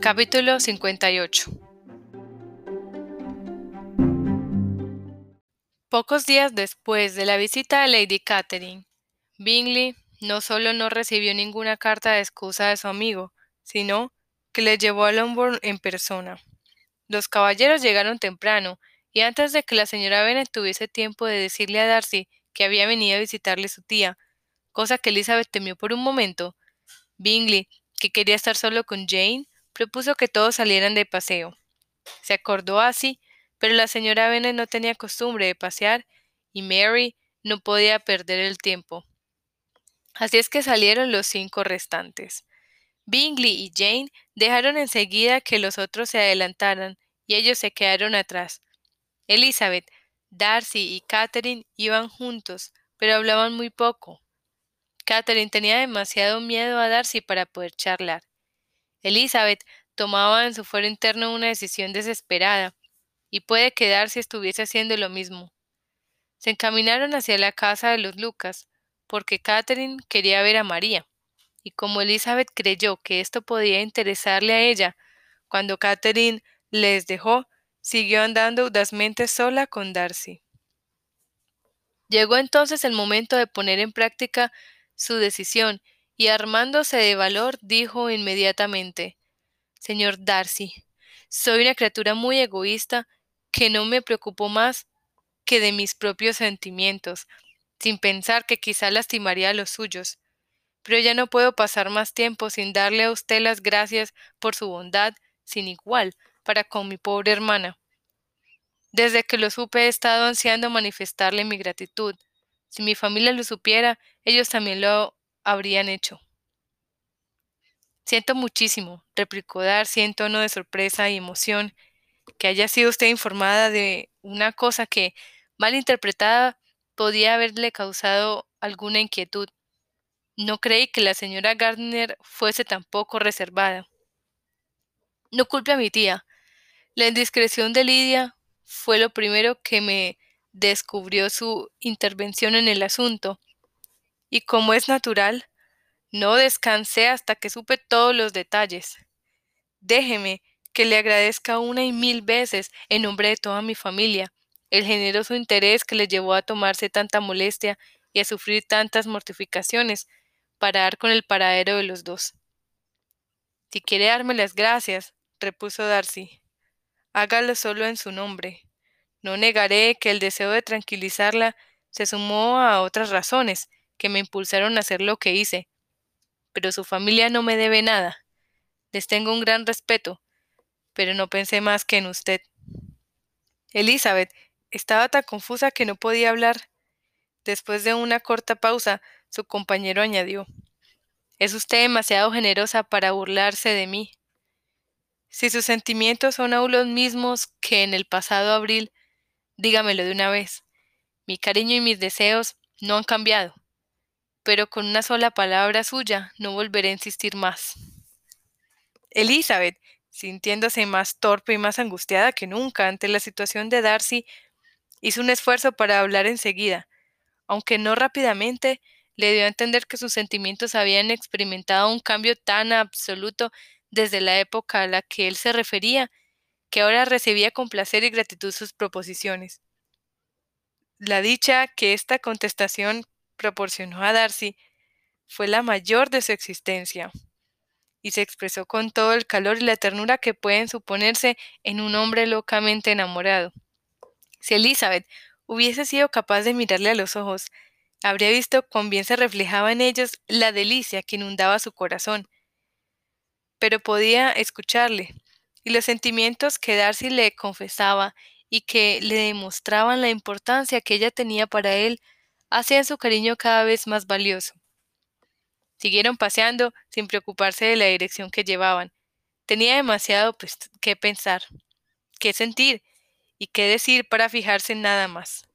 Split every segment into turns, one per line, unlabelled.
Capítulo 58 Pocos días después de la visita de Lady Catherine, Bingley no solo no recibió ninguna carta de excusa de su amigo, sino que le llevó a Longbourn en persona. Los caballeros llegaron temprano, y antes de que la señora Bennet tuviese tiempo de decirle a Darcy que había venido a visitarle su tía, cosa que Elizabeth temió por un momento, Bingley, que quería estar solo con Jane, propuso que todos salieran de paseo. Se acordó así, pero la señora Bennet no tenía costumbre de pasear y Mary no podía perder el tiempo. Así es que salieron los cinco restantes. Bingley y Jane dejaron enseguida que los otros se adelantaran y ellos se quedaron atrás. Elizabeth, Darcy y Catherine iban juntos, pero hablaban muy poco. Catherine tenía demasiado miedo a Darcy para poder charlar. Elizabeth tomaba en su fuero interno una decisión desesperada, y puede quedar si estuviese haciendo lo mismo. Se encaminaron hacia la casa de los Lucas, porque Catherine quería ver a María, y como Elizabeth creyó que esto podía interesarle a ella, cuando Catherine les dejó, siguió andando audazmente sola con Darcy. Llegó entonces el momento de poner en práctica su decisión, y armándose de valor, dijo inmediatamente Señor Darcy, soy una criatura muy egoísta que no me preocupo más que de mis propios sentimientos, sin pensar que quizá lastimaría a los suyos. Pero ya no puedo pasar más tiempo sin darle a usted las gracias por su bondad sin igual para con mi pobre hermana. Desde que lo supe he estado ansiando manifestarle mi gratitud. Si mi familia lo supiera, ellos también lo habrían hecho. Siento muchísimo, replicó Darcy en tono de sorpresa y emoción, que haya sido usted informada de una cosa que, mal interpretada, podía haberle causado alguna inquietud. No creí que la señora Gardner fuese tan poco reservada. No culpe a mi tía. La indiscreción de Lidia fue lo primero que me descubrió su intervención en el asunto, y como es natural, no descansé hasta que supe todos los detalles. Déjeme que le agradezca una y mil veces, en nombre de toda mi familia, el generoso interés que le llevó a tomarse tanta molestia y a sufrir tantas mortificaciones para dar con el paradero de los dos. Si quiere darme las gracias, repuso Darcy, hágalo solo en su nombre. No negaré que el deseo de tranquilizarla se sumó a otras razones que me impulsaron a hacer lo que hice. Pero su familia no me debe nada. Les tengo un gran respeto, pero no pensé más que en usted. Elizabeth estaba tan confusa que no podía hablar. Después de una corta pausa, su compañero añadió Es usted demasiado generosa para burlarse de mí. Si sus sentimientos son aún los mismos que en el pasado abril, dígamelo de una vez. Mi cariño y mis deseos no han cambiado, pero con una sola palabra suya no volveré a insistir más. Elizabeth, sintiéndose más torpe y más angustiada que nunca ante la situación de Darcy, hizo un esfuerzo para hablar enseguida, aunque no rápidamente, le dio a entender que sus sentimientos habían experimentado un cambio tan absoluto desde la época a la que él se refería, que ahora recibía con placer y gratitud sus proposiciones. La dicha que esta contestación proporcionó a Darcy fue la mayor de su existencia, y se expresó con todo el calor y la ternura que pueden suponerse en un hombre locamente enamorado. Si Elizabeth hubiese sido capaz de mirarle a los ojos, habría visto cuán bien se reflejaba en ellos la delicia que inundaba su corazón, pero podía escucharle, y los sentimientos que Darcy le confesaba y que le demostraban la importancia que ella tenía para él hacían su cariño cada vez más valioso. Siguieron paseando sin preocuparse de la dirección que llevaban. Tenía demasiado pues, que pensar, qué sentir y qué decir para fijarse en nada más.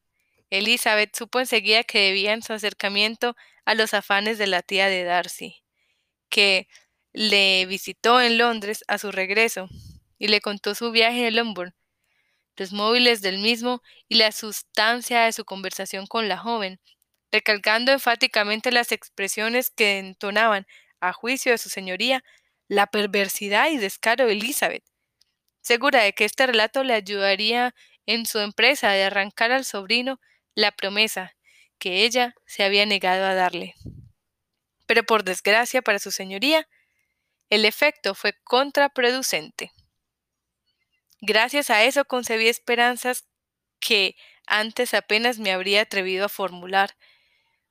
Elizabeth supo enseguida que debían su acercamiento a los afanes de la tía de Darcy, que, le visitó en Londres a su regreso y le contó su viaje a Longbourn, móviles del mismo y la sustancia de su conversación con la joven, recalcando enfáticamente las expresiones que entonaban, a juicio de su señoría, la perversidad y descaro de Elizabeth, segura de que este relato le ayudaría en su empresa de arrancar al sobrino la promesa que ella se había negado a darle. Pero por desgracia para su señoría, el efecto fue contraproducente. Gracias a eso concebí esperanzas que antes apenas me habría atrevido a formular.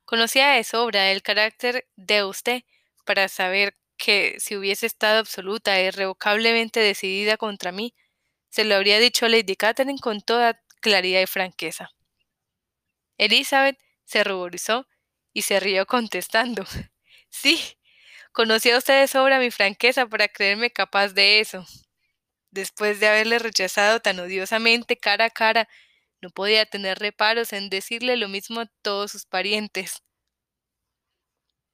Conocía de sobra el carácter de usted para saber que si hubiese estado absoluta e irrevocablemente decidida contra mí, se lo habría dicho a Lady Catherine con toda claridad y franqueza. Elizabeth se ruborizó y se rió contestando Sí, conocía usted de sobra mi franqueza para creerme capaz de eso. Después de haberle rechazado tan odiosamente cara a cara, no podía tener reparos en decirle lo mismo a todos sus parientes.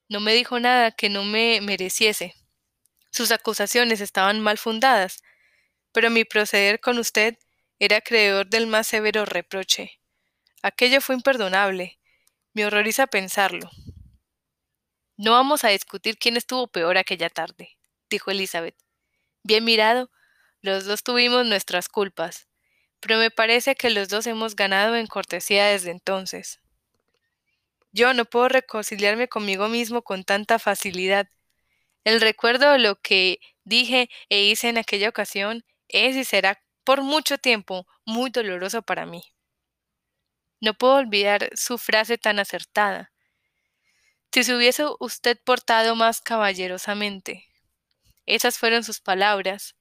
No me dijo nada que no me mereciese. Sus acusaciones estaban mal fundadas, pero mi proceder con usted era acreedor del más severo reproche. Aquello fue imperdonable. Me horroriza pensarlo. No vamos a discutir quién estuvo peor aquella tarde, dijo Elizabeth. Bien mirado, los dos tuvimos nuestras culpas, pero me parece que los dos hemos ganado en cortesía desde entonces. Yo no puedo reconciliarme conmigo mismo con tanta facilidad. El recuerdo de lo que dije e hice en aquella ocasión es y será por mucho tiempo muy doloroso para mí. No puedo olvidar su frase tan acertada. Si se hubiese usted portado más caballerosamente. Esas fueron sus palabras.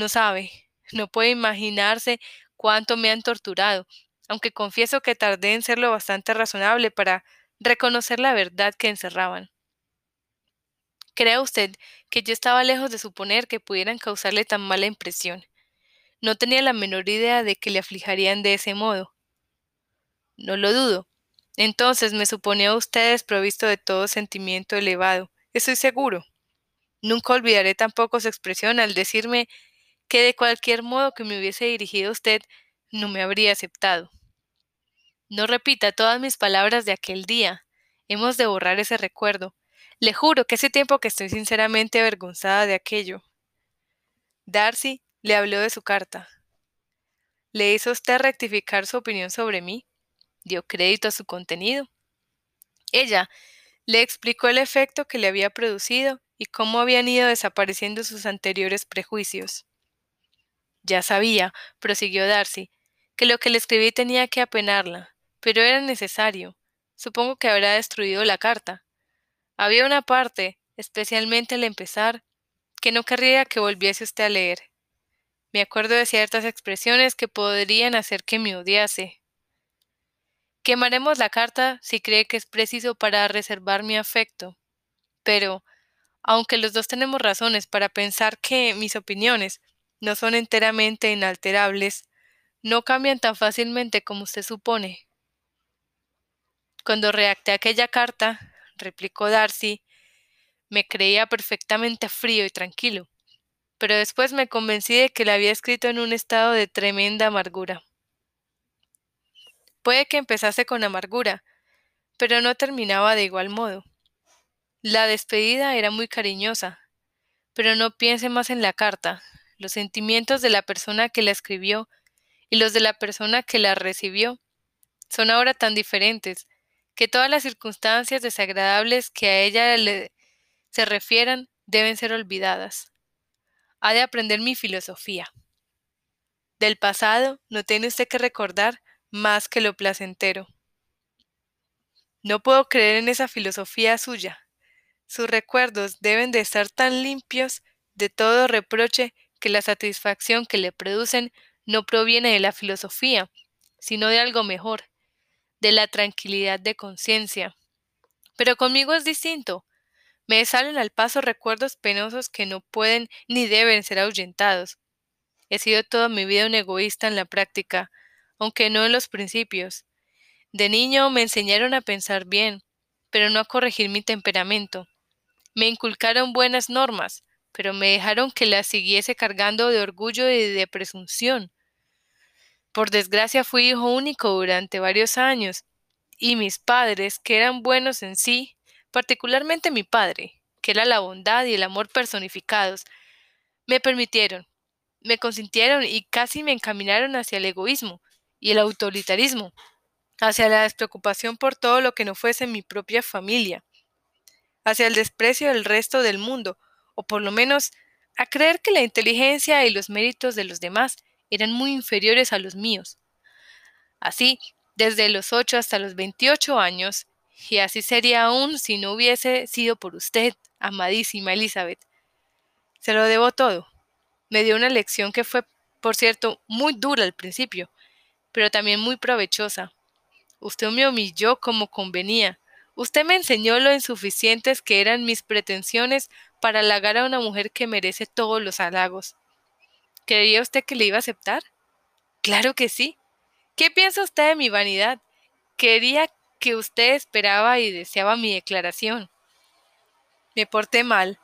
No sabe, no puede imaginarse cuánto me han torturado, aunque confieso que tardé en serlo bastante razonable para reconocer la verdad que encerraban. ¿Crea usted que yo estaba lejos de suponer que pudieran causarle tan mala impresión? No tenía la menor idea de que le aflijarían de ese modo. No lo dudo, entonces me suponía usted desprovisto de todo sentimiento elevado, estoy seguro. Nunca olvidaré tampoco su expresión al decirme que de cualquier modo que me hubiese dirigido usted no me habría aceptado. No repita todas mis palabras de aquel día. Hemos de borrar ese recuerdo. Le juro que hace tiempo que estoy sinceramente avergonzada de aquello. Darcy le habló de su carta. ¿Le hizo usted rectificar su opinión sobre mí? dio crédito a su contenido. Ella le explicó el efecto que le había producido y cómo habían ido desapareciendo sus anteriores prejuicios. Ya sabía, prosiguió Darcy, que lo que le escribí tenía que apenarla, pero era necesario. Supongo que habrá destruido la carta. Había una parte, especialmente al empezar, que no querría que volviese usted a leer. Me acuerdo de ciertas expresiones que podrían hacer que me odiase, Quemaremos la carta si cree que es preciso para reservar mi afecto. Pero, aunque los dos tenemos razones para pensar que mis opiniones no son enteramente inalterables, no cambian tan fácilmente como usted supone. Cuando redacté aquella carta, replicó Darcy, me creía perfectamente frío y tranquilo, pero después me convencí de que la había escrito en un estado de tremenda amargura. Puede que empezase con amargura, pero no terminaba de igual modo. La despedida era muy cariñosa, pero no piense más en la carta. Los sentimientos de la persona que la escribió y los de la persona que la recibió son ahora tan diferentes que todas las circunstancias desagradables que a ella le se refieran deben ser olvidadas. Ha de aprender mi filosofía. Del pasado no tiene usted que recordar más que lo placentero. No puedo creer en esa filosofía suya. Sus recuerdos deben de estar tan limpios de todo reproche que la satisfacción que le producen no proviene de la filosofía, sino de algo mejor, de la tranquilidad de conciencia. Pero conmigo es distinto. Me salen al paso recuerdos penosos que no pueden ni deben ser ahuyentados. He sido toda mi vida un egoísta en la práctica, aunque no en los principios. De niño me enseñaron a pensar bien, pero no a corregir mi temperamento. Me inculcaron buenas normas, pero me dejaron que las siguiese cargando de orgullo y de presunción. Por desgracia fui hijo único durante varios años, y mis padres, que eran buenos en sí, particularmente mi padre, que era la bondad y el amor personificados. Me permitieron, me consintieron y casi me encaminaron hacia el egoísmo y el autoritarismo, hacia la despreocupación por todo lo que no fuese mi propia familia, hacia el desprecio del resto del mundo, o por lo menos a creer que la inteligencia y los méritos de los demás eran muy inferiores a los míos. Así, desde los ocho hasta los veintiocho años, y así sería aún si no hubiese sido por usted, amadísima Elizabeth. Se lo debo todo. Me dio una lección que fue, por cierto, muy dura al principio, pero también muy provechosa. Usted me humilló como convenía. Usted me enseñó lo insuficientes que eran mis pretensiones para halagar a una mujer que merece todos los halagos. ¿Creía usted que le iba a aceptar? Claro que sí. ¿Qué piensa usted de mi vanidad? Quería que usted esperaba y deseaba mi declaración. Me porté mal,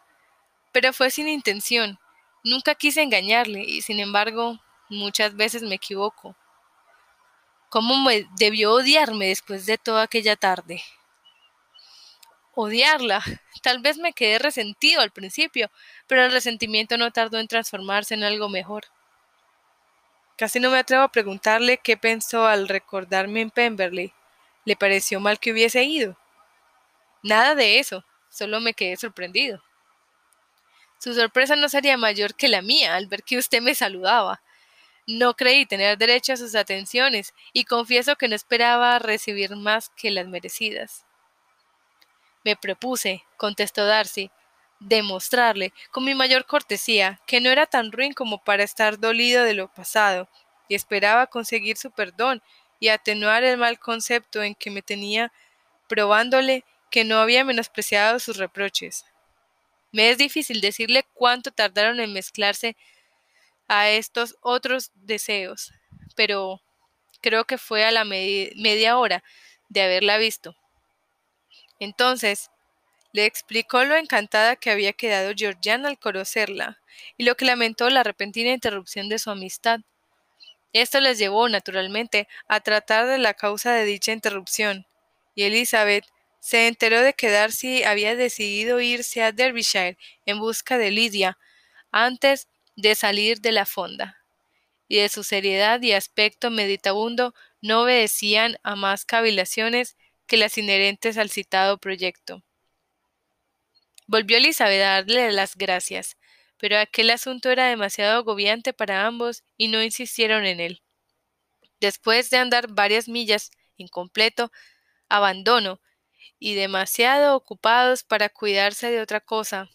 pero fue sin intención. Nunca quise engañarle y sin embargo muchas veces me equivoco. ¿Cómo me debió odiarme después de toda aquella tarde? Odiarla. Tal vez me quedé resentido al principio, pero el resentimiento no tardó en transformarse en algo mejor. Casi no me atrevo a preguntarle qué pensó al recordarme en Pemberley. ¿Le pareció mal que hubiese ido? Nada de eso, solo me quedé sorprendido. Su sorpresa no sería mayor que la mía al ver que usted me saludaba. No creí tener derecho a sus atenciones y confieso que no esperaba recibir más que las merecidas. Me propuse, contestó Darcy, demostrarle, con mi mayor cortesía, que no era tan ruin como para estar dolido de lo pasado, y esperaba conseguir su perdón y atenuar el mal concepto en que me tenía, probándole que no había menospreciado sus reproches. Me es difícil decirle cuánto tardaron en mezclarse a estos otros deseos, pero creo que fue a la media hora de haberla visto. Entonces, le explicó lo encantada que había quedado Georgiana al conocerla, y lo que lamentó la repentina interrupción de su amistad. Esto les llevó, naturalmente, a tratar de la causa de dicha interrupción, y Elizabeth se enteró de que Darcy había decidido irse a Derbyshire en busca de Lidia antes de salir de la fonda, y de su seriedad y aspecto meditabundo no obedecían a más cavilaciones que las inherentes al citado proyecto. Volvió Elizabeth a darle las gracias, pero aquel asunto era demasiado agobiante para ambos y no insistieron en él. Después de andar varias millas en completo abandono y demasiado ocupados para cuidarse de otra cosa,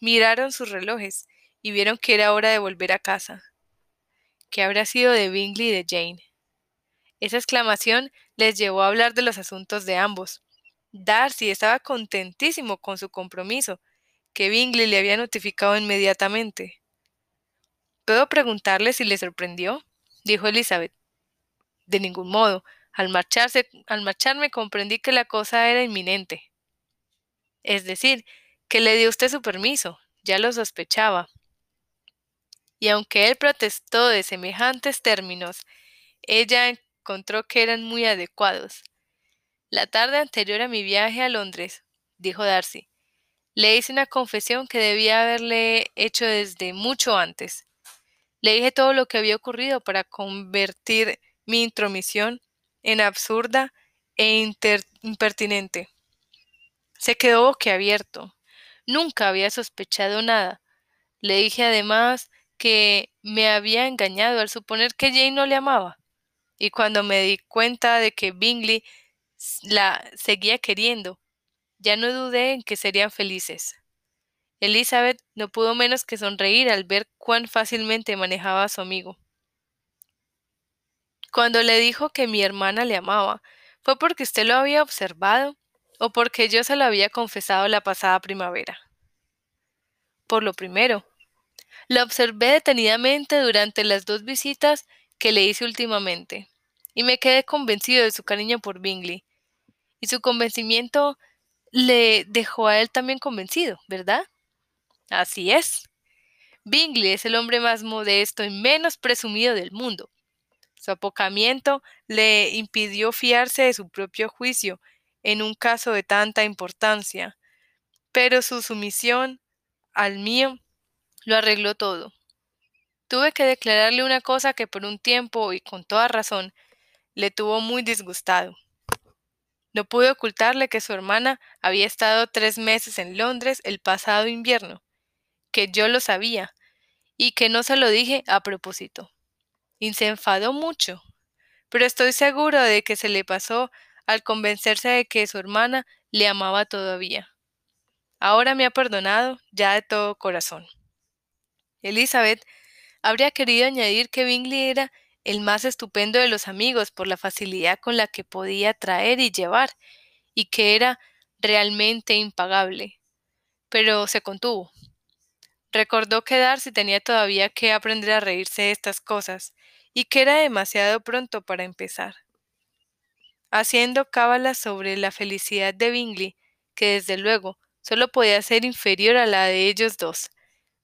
miraron sus relojes y vieron que era hora de volver a casa. ¿Qué habrá sido de Bingley y de Jane? Esa exclamación les llevó a hablar de los asuntos de ambos, Darcy estaba contentísimo con su compromiso, que Bingley le había notificado inmediatamente. ¿Puedo preguntarle si le sorprendió? dijo Elizabeth. De ningún modo. Al marcharse, al marcharme comprendí que la cosa era inminente. Es decir, que le dio usted su permiso, ya lo sospechaba. Y aunque él protestó de semejantes términos, ella encontró que eran muy adecuados. La tarde anterior a mi viaje a Londres, dijo Darcy, le hice una confesión que debía haberle hecho desde mucho antes. Le dije todo lo que había ocurrido para convertir mi intromisión en absurda e impertinente. Se quedó boquiabierto. Nunca había sospechado nada. Le dije además que me había engañado al suponer que Jane no le amaba. Y cuando me di cuenta de que Bingley la seguía queriendo. Ya no dudé en que serían felices. Elizabeth no pudo menos que sonreír al ver cuán fácilmente manejaba a su amigo. Cuando le dijo que mi hermana le amaba, ¿fue porque usted lo había observado o porque yo se lo había confesado la pasada primavera? Por lo primero, la observé detenidamente durante las dos visitas que le hice últimamente, y me quedé convencido de su cariño por Bingley, y su convencimiento le dejó a él también convencido, ¿verdad? Así es. Bingley es el hombre más modesto y menos presumido del mundo. Su apocamiento le impidió fiarse de su propio juicio en un caso de tanta importancia. pero su sumisión al mío lo arregló todo. Tuve que declararle una cosa que por un tiempo y con toda razón le tuvo muy disgustado. No pude ocultarle que su hermana había estado tres meses en Londres el pasado invierno, que yo lo sabía, y que no se lo dije a propósito. Y se enfadó mucho, pero estoy seguro de que se le pasó al convencerse de que su hermana le amaba todavía. Ahora me ha perdonado ya de todo corazón. Elizabeth habría querido añadir que Bingley era el más estupendo de los amigos por la facilidad con la que podía traer y llevar, y que era realmente impagable. Pero se contuvo. Recordó que Darcy tenía todavía que aprender a reírse de estas cosas, y que era demasiado pronto para empezar. Haciendo cábalas sobre la felicidad de Bingley, que desde luego solo podía ser inferior a la de ellos dos,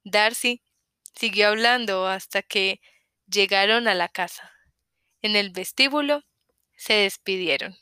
Darcy siguió hablando hasta que llegaron a la casa. En el vestíbulo se despidieron.